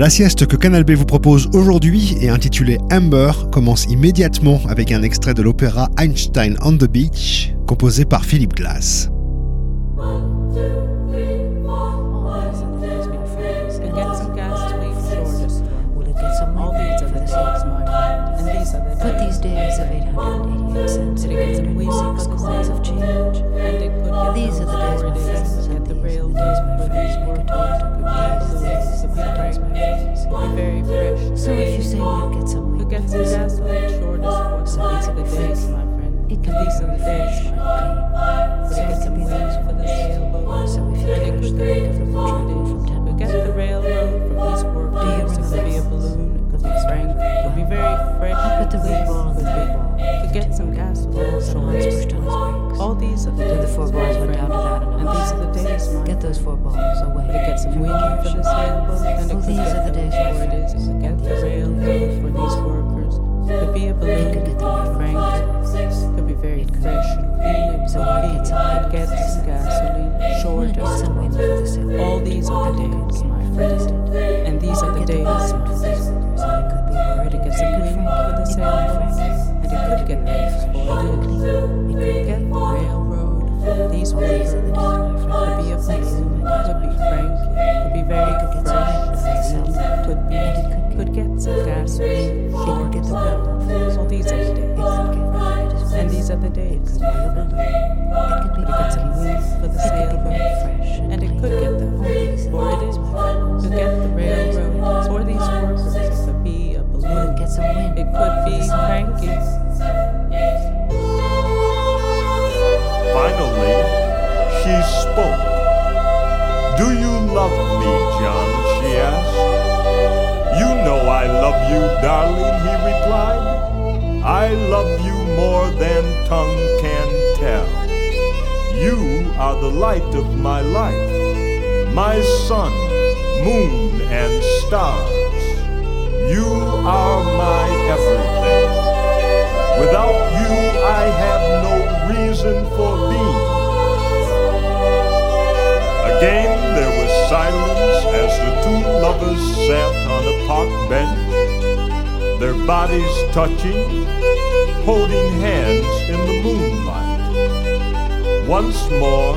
La sieste que Canal B vous propose aujourd'hui est intitulée Amber commence immédiatement avec un extrait de l'opéra Einstein on the Beach composé par Philip Glass. four balls went down to that and, these are the days, Mom. Get those four balls away. To get some wind for the sailboat and well, these are the days for it is. And get the real for these workers. to be a balloon, to get be frank, To be very fresh and clean. So I get some, get some gasoline, short of some wind for the sailboat. All these are the days, my friend. And these are the days. you, darling, he replied. I love you more than tongue can tell. You are the light of my life, my sun, moon, and stars. You are my everything. Without you, I have no reason for being. Again, touching, holding hands in the moonlight. Once more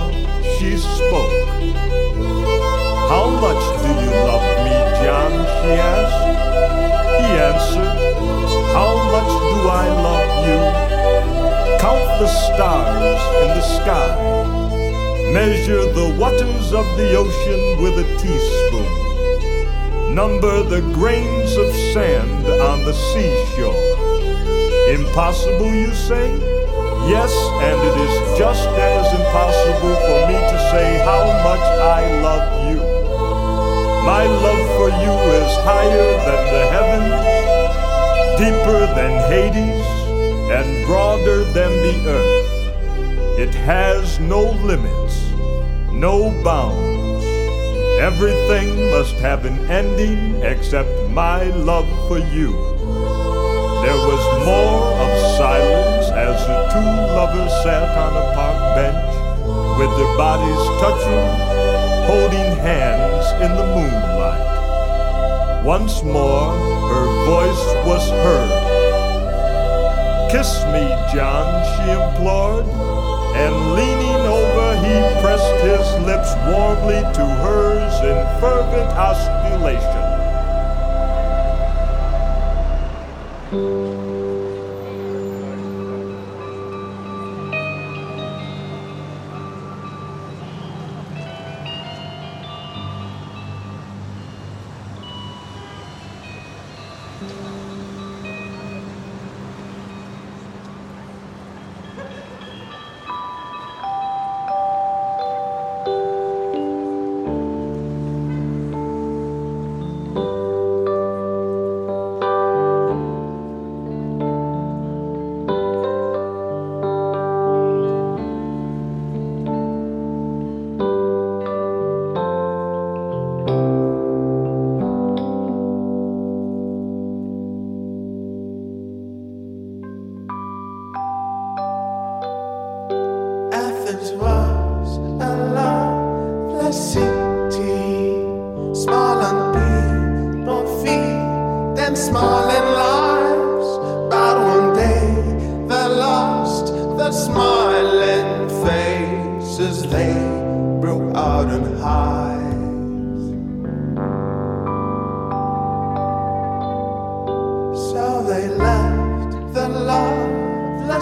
she spoke. How much do you love me, John? she asked. He answered, How much do I love you? Count the stars in the sky. Measure the waters of the ocean with a teaspoon number the grains of sand on the seashore. Impossible, you say? Yes, and it is just as impossible for me to say how much I love you. My love for you is higher than the heavens, deeper than Hades, and broader than the earth. It has no limits, no bounds. Everything must have an ending except my love for you. There was more of silence as the two lovers sat on a park bench with their bodies touching, holding hands in the moonlight. Once more, her voice was heard. Kiss me, John, she implored, and leaning over, he pressed his lips warmly to hers in fervent osculation.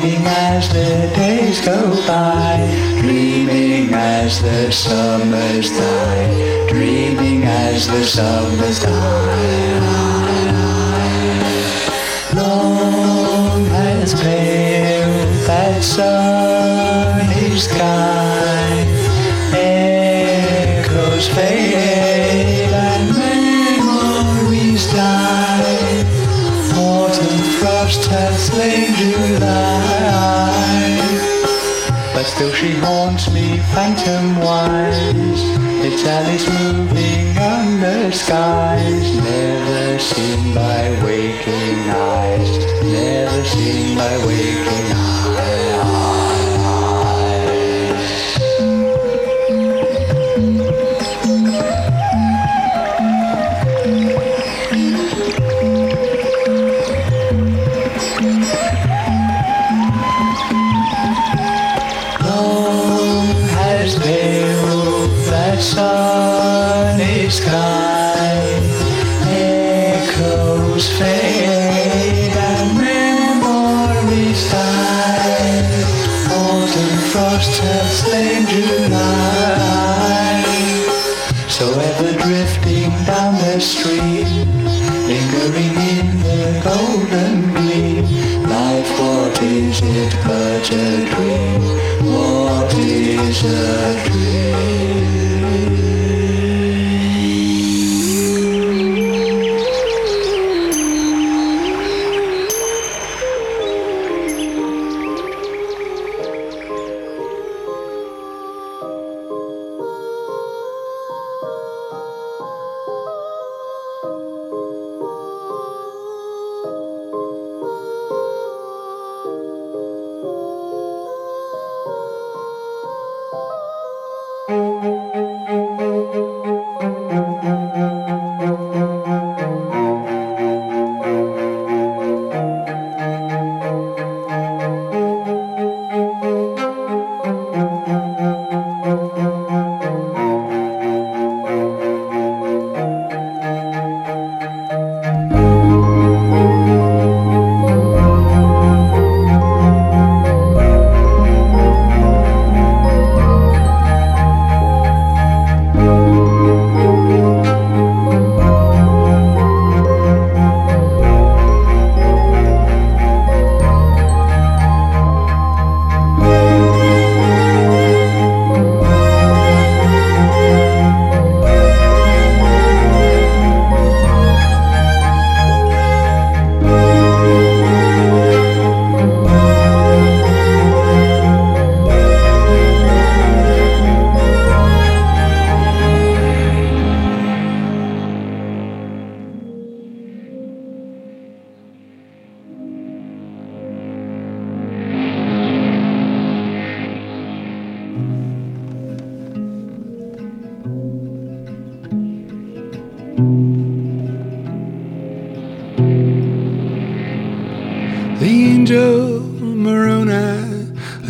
dreaming as the days go by, dreaming as the summers die, dreaming as the summers die. Long has paled that sunny sky, echoes fade. Still she haunts me phantom-wise It's Alice moving under skies. Never seen by waking eyes. Never seen by waking eyes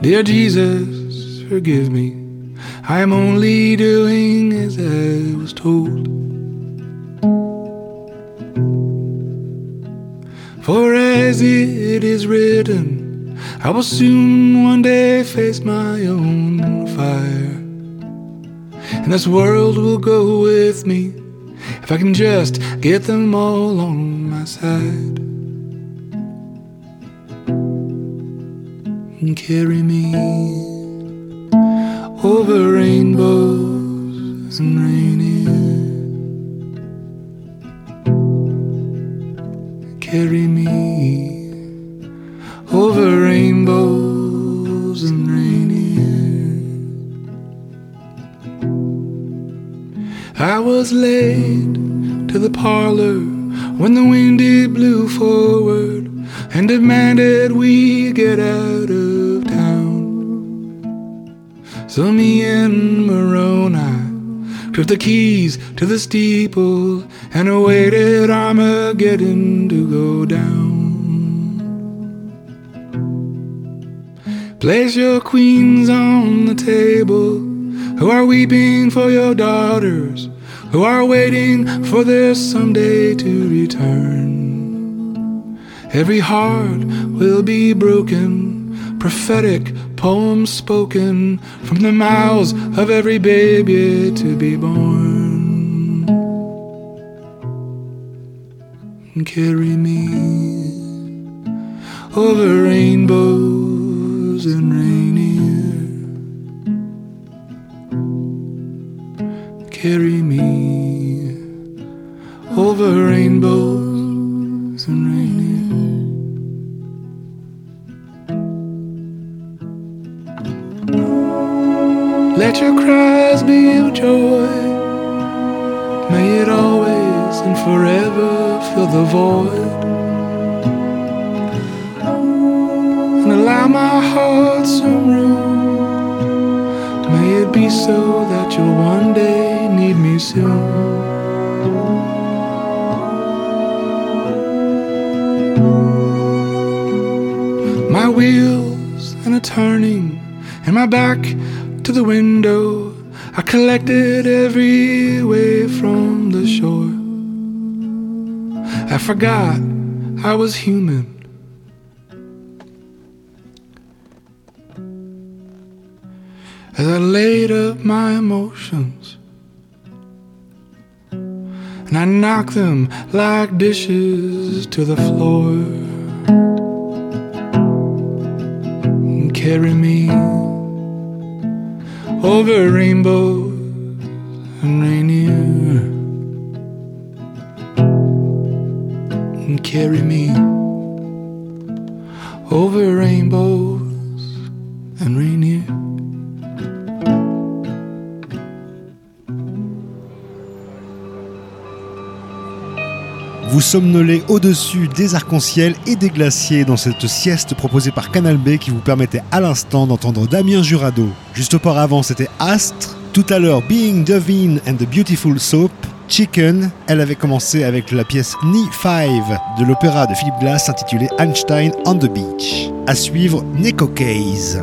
Dear Jesus, forgive me. I am only doing as I was told. For as it is written, I will soon one day face my own fire. And this world will go with me if I can just get them all on my side. And carry me over rainbows and Rainier. Carry me over rainbows and Rainier. I was late to the parlor when the wind it blew forward and demanded we get out of. So me and Moroni took the keys to the steeple and awaited Armageddon to go down. Place your queens on the table who are weeping for your daughters, who are waiting for their someday to return. Every heart will be broken, prophetic poems spoken from the mouths of every baby to be born. Carry me over rainbows and rainier. Carry me over rainbows and rainier. Let your cries be your joy. May it always and forever fill the void. and allow my heart some room. May it be so that you'll one day need me soon. My wheels and a turning, and my back to the window. I collected every wave from the shore. I forgot I was human. As I laid up my emotions and I knocked them like dishes to the floor. Carry me over rainbows and rainier. And carry me over rainbows and rainier. Vous somnolez au-dessus des arcs-en-ciel et des glaciers dans cette sieste proposée par Canal B qui vous permettait à l'instant d'entendre Damien Jurado. Juste auparavant, c'était Astre. Tout à l'heure, Being Devine and the Beautiful Soap. Chicken, elle avait commencé avec la pièce Knee 5 de l'opéra de Philip Glass intitulé Einstein on the Beach. À suivre, Neko Case.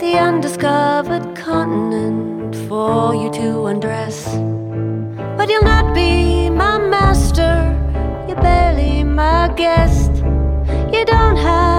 The undiscovered continent for you to undress. But you'll not be my master, you're barely my guest. You don't days.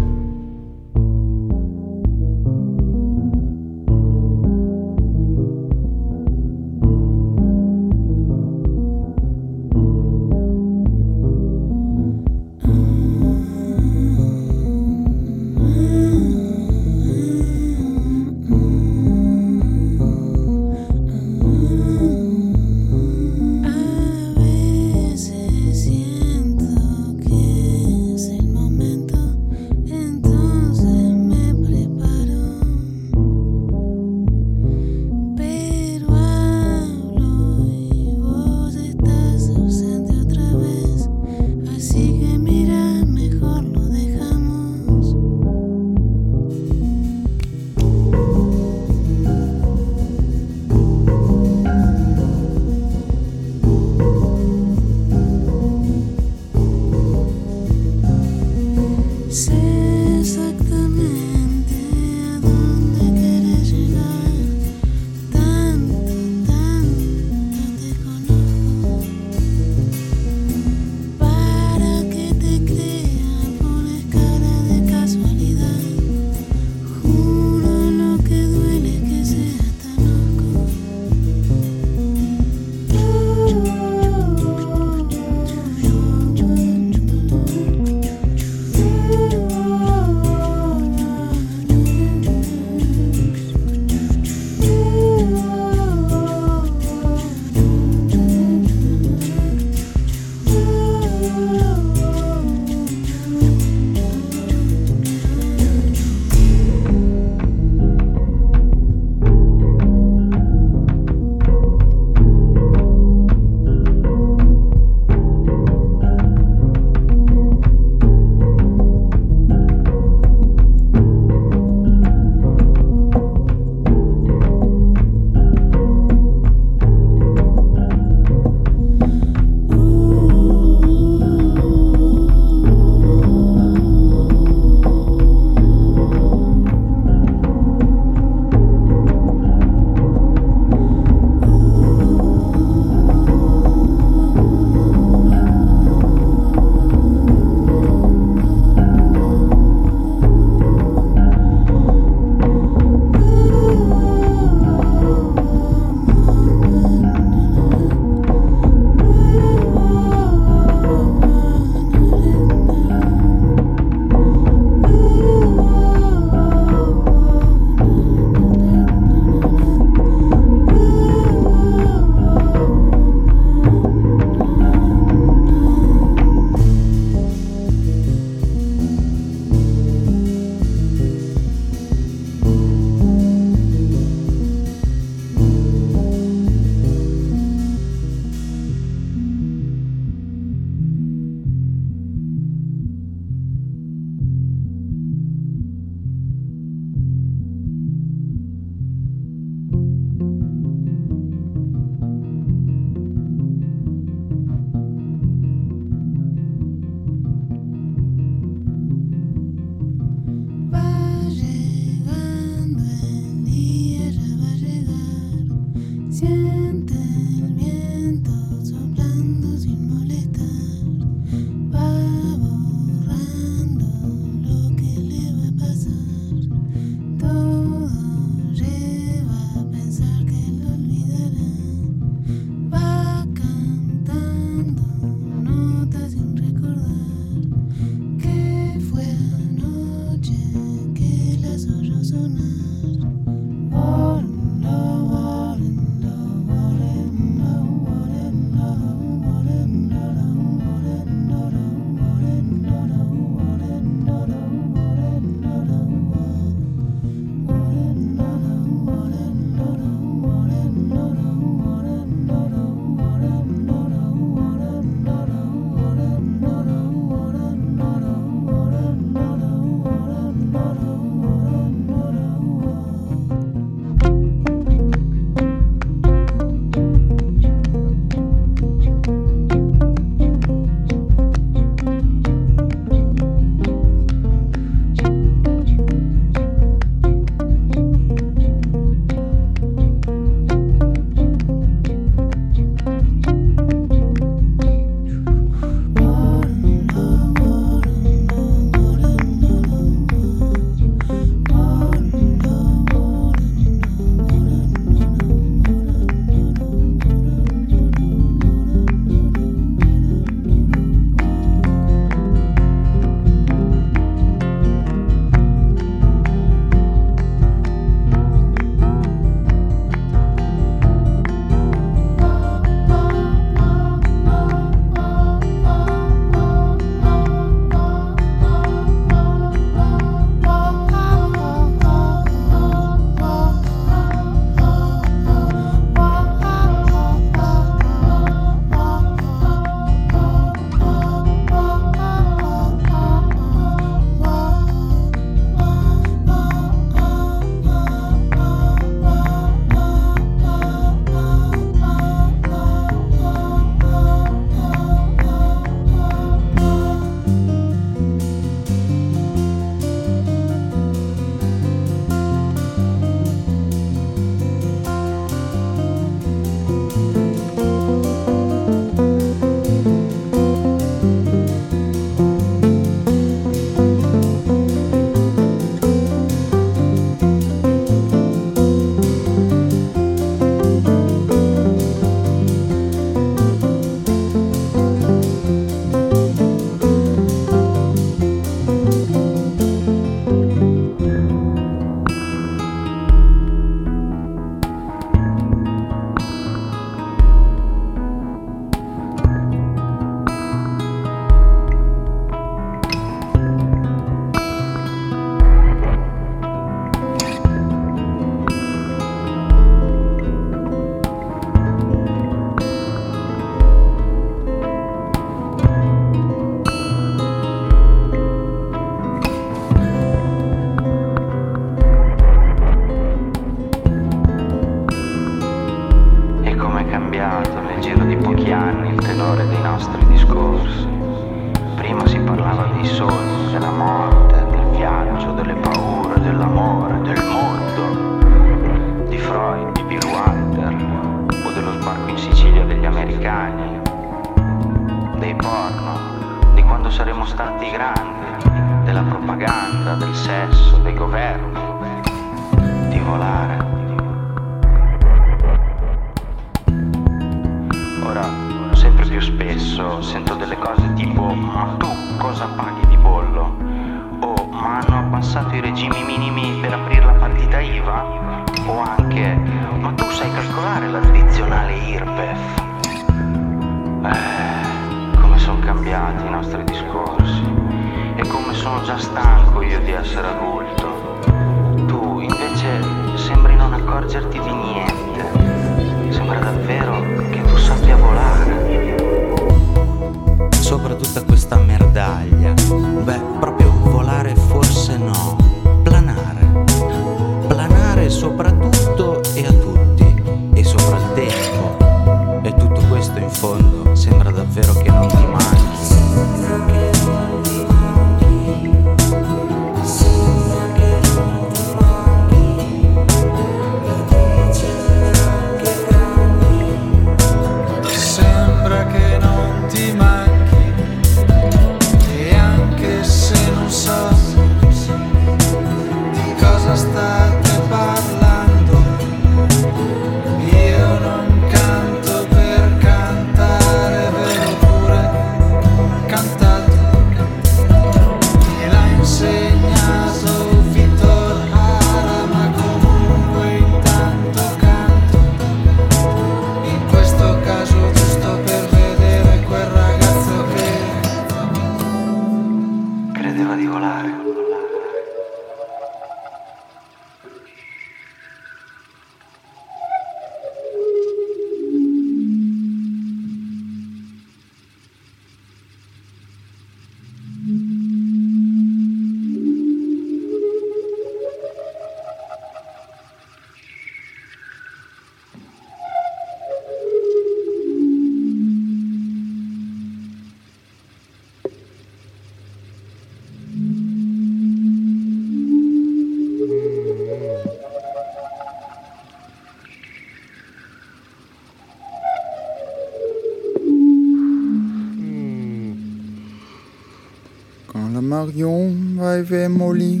rêver molli.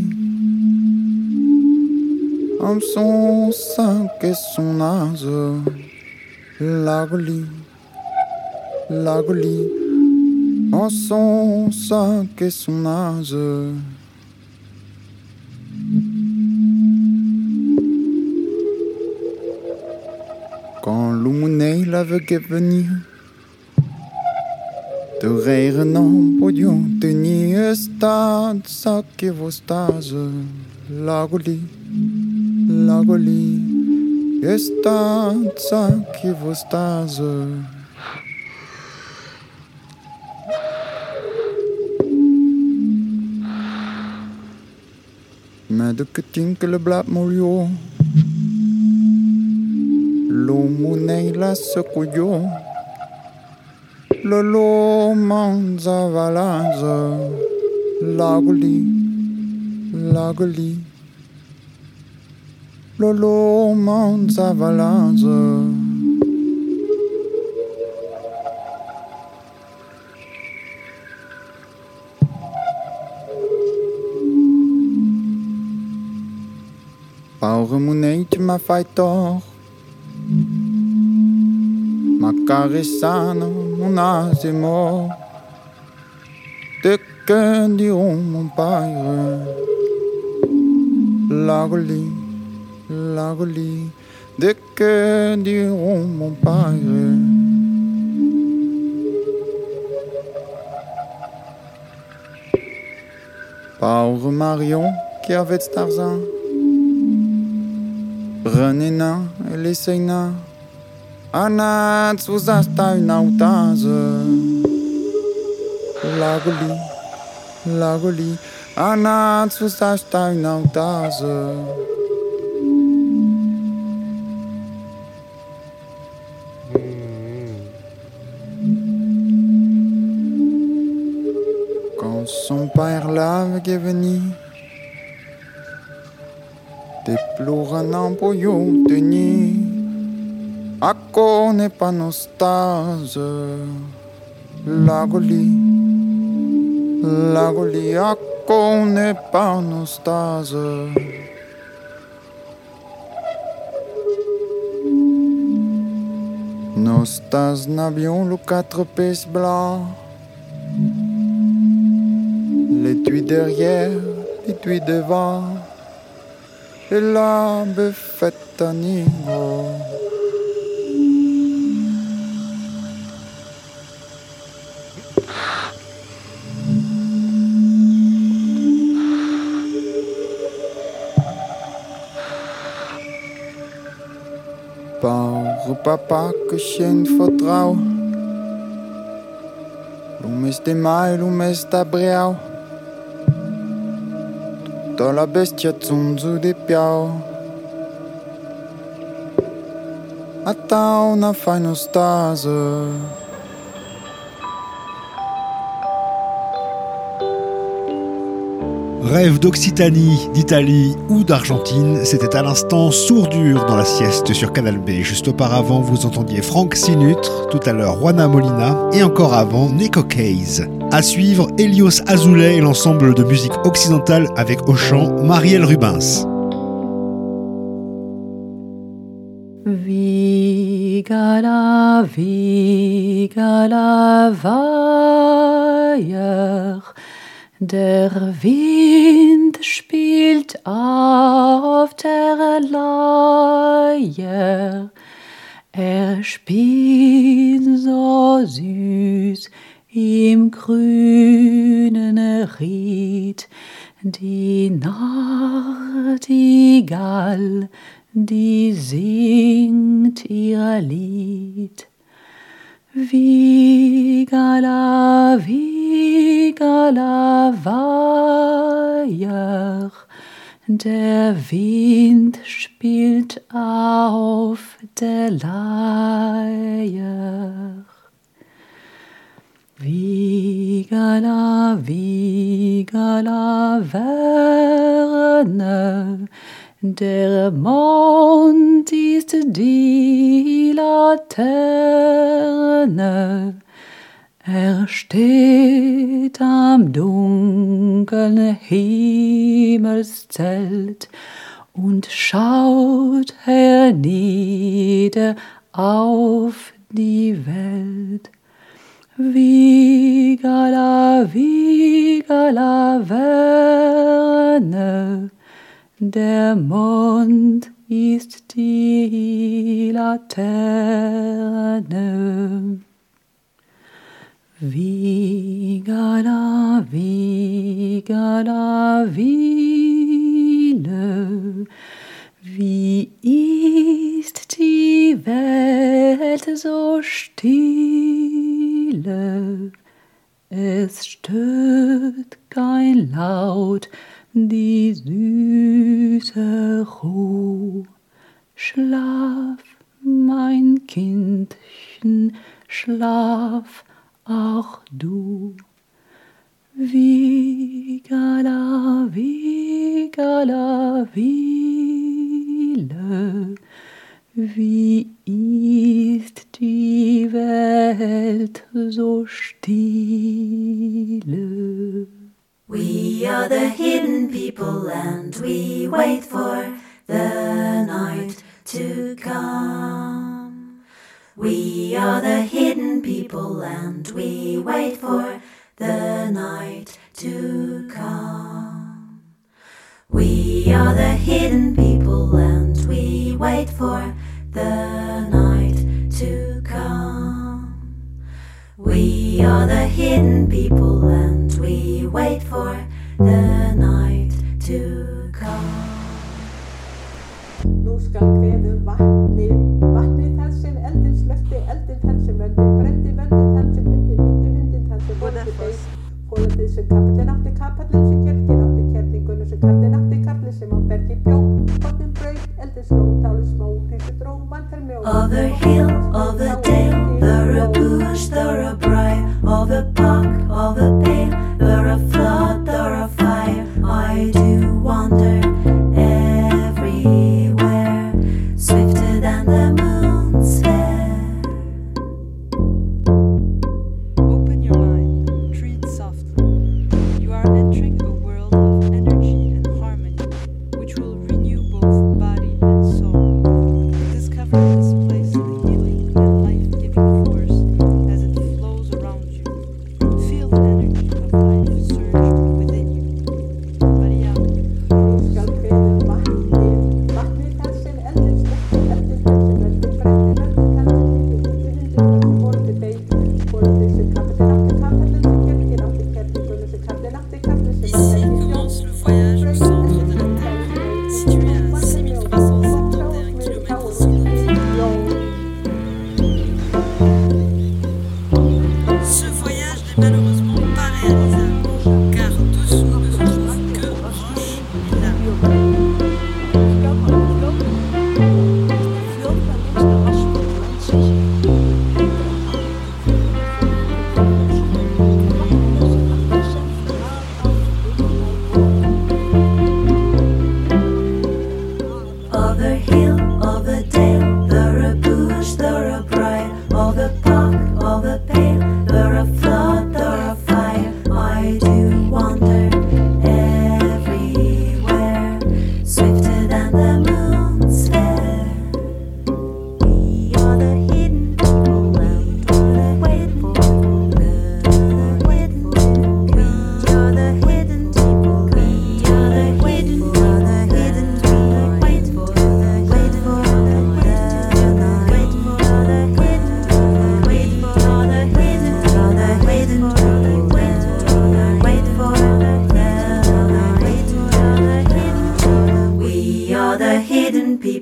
Homme son sang et son âge, la golie, la golie. En son sang et son âge. Quand l'on est l'aveugle est venu. Te rire non podium tenir stade ça que vos stages. La goli la goli stade ça que vos stages. Mais de que tinque le blab molio L'eau mounaille la secouillot Lolo manza valanza. Lagoli Lagoli. Lolo manza valanza. Paure munente ma fai tor Ma caressano mon asimo de que diront mon père. Lagoli, lagoli de que diront mon père. Pauvre Marion qui avait Tarzan Renina et les Anaty ho zastainao taza Lagoli, lagoli Anaty ho zastainao taza Quand son père l'avait venu Déplorant un empoillon de nuit connaît pas nos stase, la golie, la golie, à connaît pas nos stase. Nos stars n'avions le quatre pièces blancs. L'étui derrière, l'étui devant. Et la buffette à. crois pas, pas que j'ai une faute trao. L'on met des mailles, l'on met ta. Dans la bestia tsunzu des piao. Attends, on a fait nos. Rêve d'Occitanie, d'Italie ou d'Argentine, c'était à l'instant sourdure dans la sieste sur Canal B. Juste auparavant, vous entendiez Frank Sinutre, tout à l'heure Juana Molina et encore avant Nico Case. À suivre, Elios Azoulay et l'ensemble de musique occidentale avec au chant Marielle Rubens. Vigala, Vigala, Weiher. Der Wind spielt auf der Leier. Er spielt so süß im grünen Ried. Die Nachtigall, die singt ihr Lied. Vigala, Vigala, Weiher, der Wind spielt auf der Leier. Vigala, Vigala, Verne, der Mond ist die Laterne. Er steht am dunklen Himmelszelt und schaut hernieder auf die Welt. Vigala, Vigala, Verne, der Mond ist die Laterne. Vigala, Vigala, Wiele, wie ist die Welt so stille? Es stört kein Laut, die süße Ruh. Schlaf, mein Kindchen, schlaf auch du. Vigala, Vigala, Wiele, wie ist die Welt so stille? We are the hidden people and we wait for the night to come. We are the hidden people and we wait for the night to come. We are the hidden people and we wait for the night to come. We are the hidden people we wait for the night to come. Nú skal kveðu vatni, vatni það sem eldin slökti, eldin þann sem öndin brendi, vöndin þann sem hundin hýtti, hundin þann sem vondi beig. Fólandið sem kapillin átti, kapallin sem kjelkin átti, kjellingunum sem kallin átti, kallin sem á bergi bjó. Botnin braut, eldin sló, táli smó, hrísu dró, river of.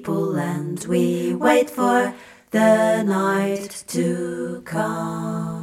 people and we wait for the night to come.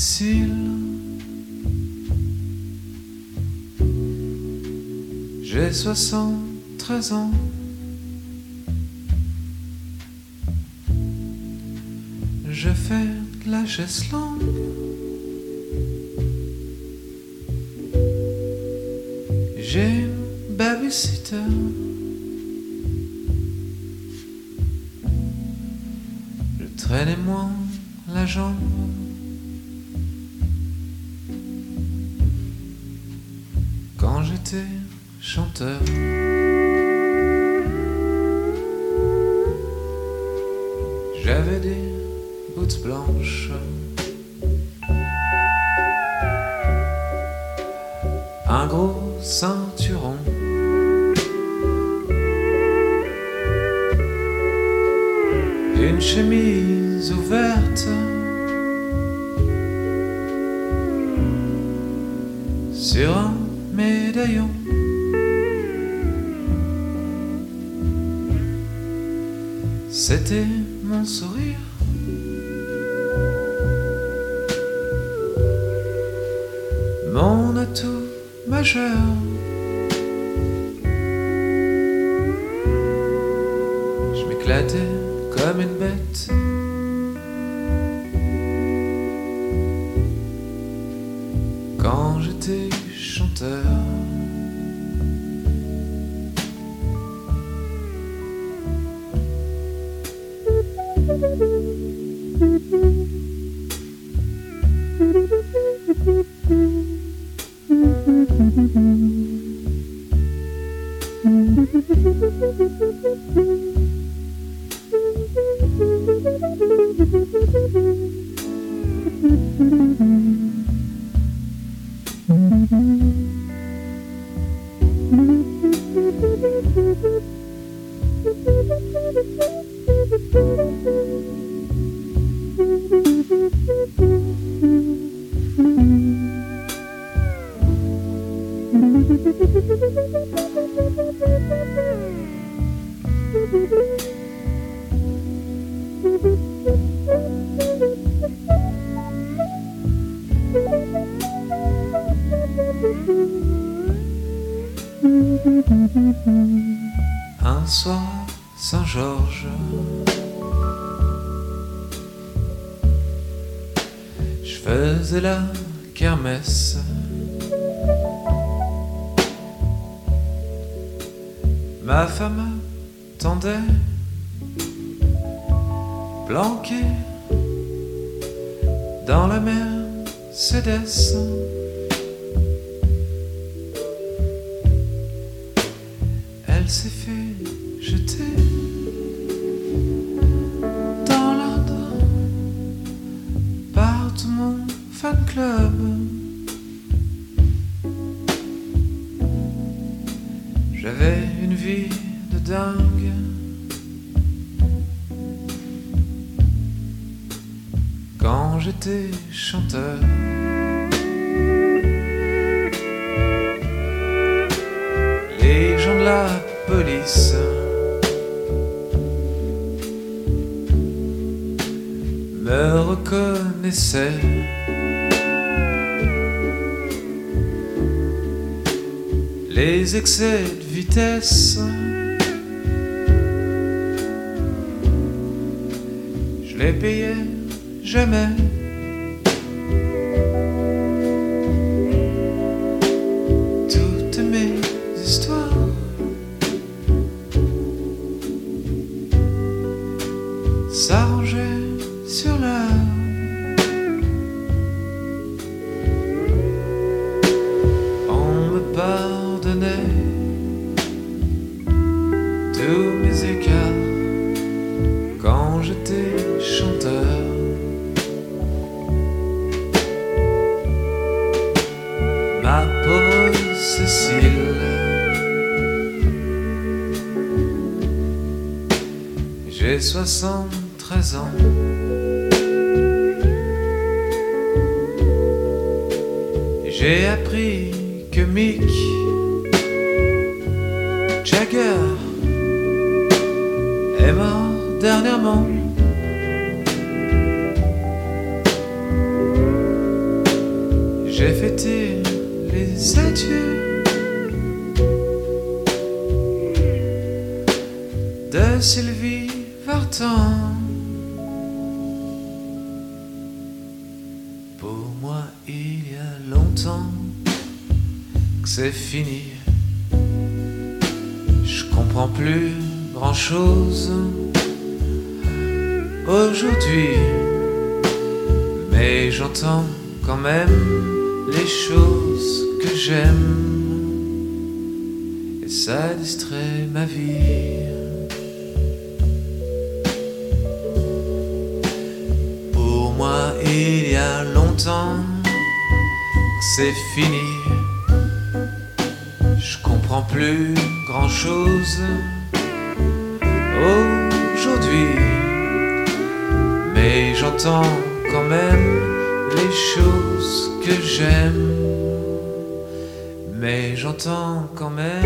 Cécile, j'ai soixante-treize ans. Je fais de la chaise longue. J'ai une babysitter. Je traînais moins la jambe. avait des bottes blanches. Sourire. Mon atout majeur. Quand j'étais chanteur. Les gens de la police me reconnaissaient. Les excès de vitesse, je les payais jamais. Jagger est mort dernièrement. J'ai fêté les adieux de Sylvie Vartan. Pour moi, il y a longtemps que c'est fini. Chose aujourd'hui, mais j'entends quand même les choses que j'aime et ça distrait ma vie. Pour moi, il y a longtemps que c'est fini. Je comprends plus grand chose j'entends quand même les choses que j'aime. Mais j'entends quand même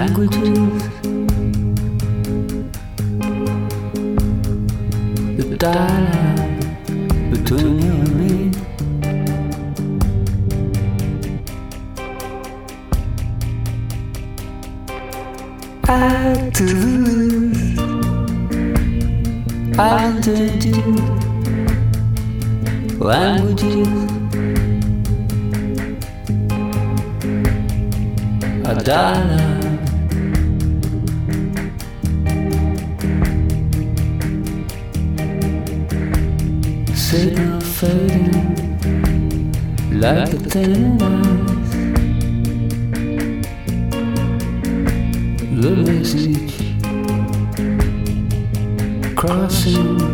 languages. The dialogue between you and me. Add to the list of endangered languages. A c'est un feu, like a tenderness. The crossing.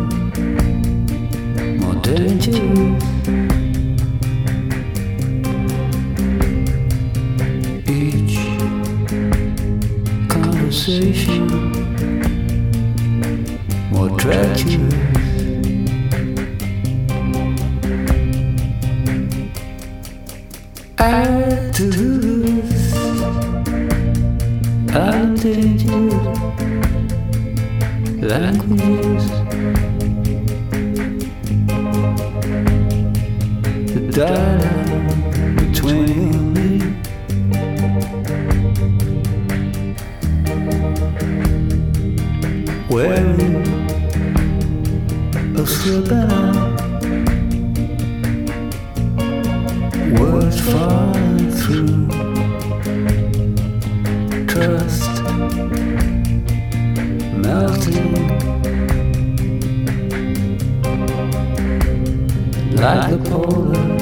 Like the polar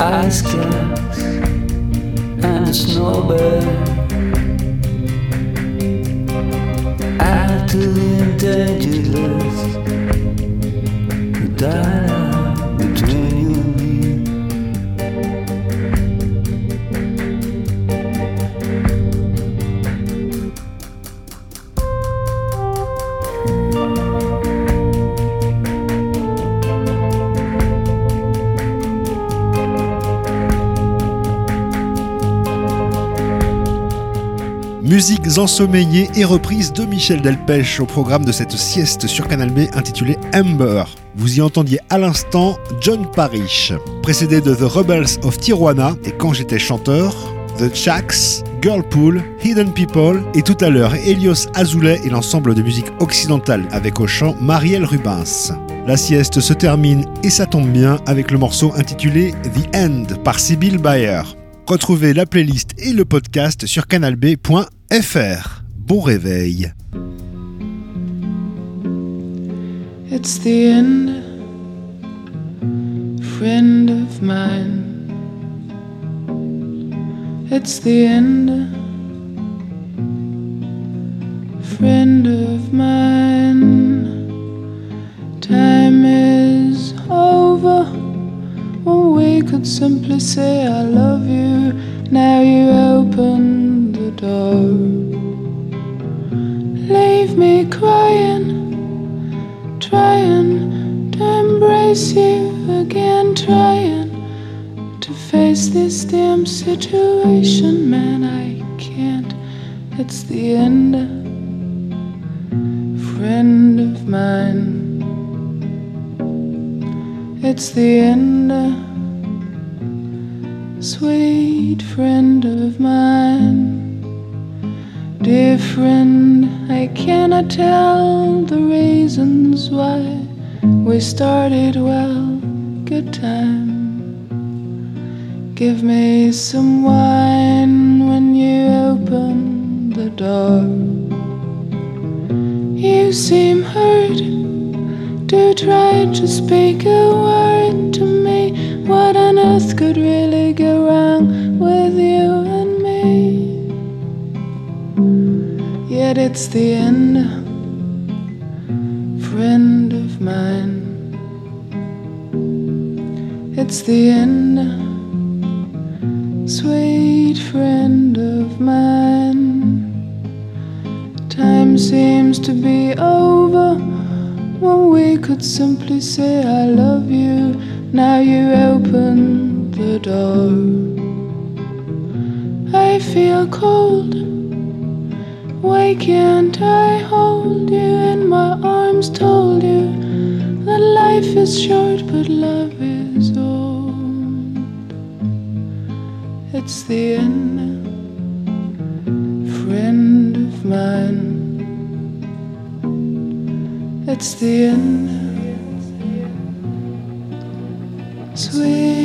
ice caps and the snowbird. Add to the endangered list dialogue between Musiques ensommeillées et reprises de Michel Delpech au programme de cette sieste sur Canal B intitulée Amber. Vous y entendiez à l'instant John Parrish, précédé de The Rebels of Tijuana et Quand j'étais chanteur, The Chacks, Girlpool, Hidden People et tout à l'heure Helios Azoulay et l'ensemble de musique occidentale avec au chant Marielle Rubens. La sieste se termine et ça tombe bien avec le morceau intitulé The End par Sibyl Bayer. Retrouvez la playlist et le podcast sur canalb.fr. Bon réveil. It's the end friend of mine. It's the end, friend of mine. Time is over. Could simply say, I love you. Now you open the door. Leave me crying, trying to embrace you again, trying to face this damn situation, man. I can't. It's the end, friend of mine. It's the end, sweet friend of mine. Dear friend, I cannot tell the reasons why we started well. Good time. Give me some wine when you open the door. You seem hurt. Do try to speak a word to me. What on earth could really go wrong with you and me? Yet it's the end, friend of mine. It's the end, sweet friend of mine. Time seems to be over when we could simply say, I love you. Now you open the door. I feel cold. Why can't I hold you in my arms? Told you that life is short, but love is old. It's the end, friend of mine. It's the end, sweet.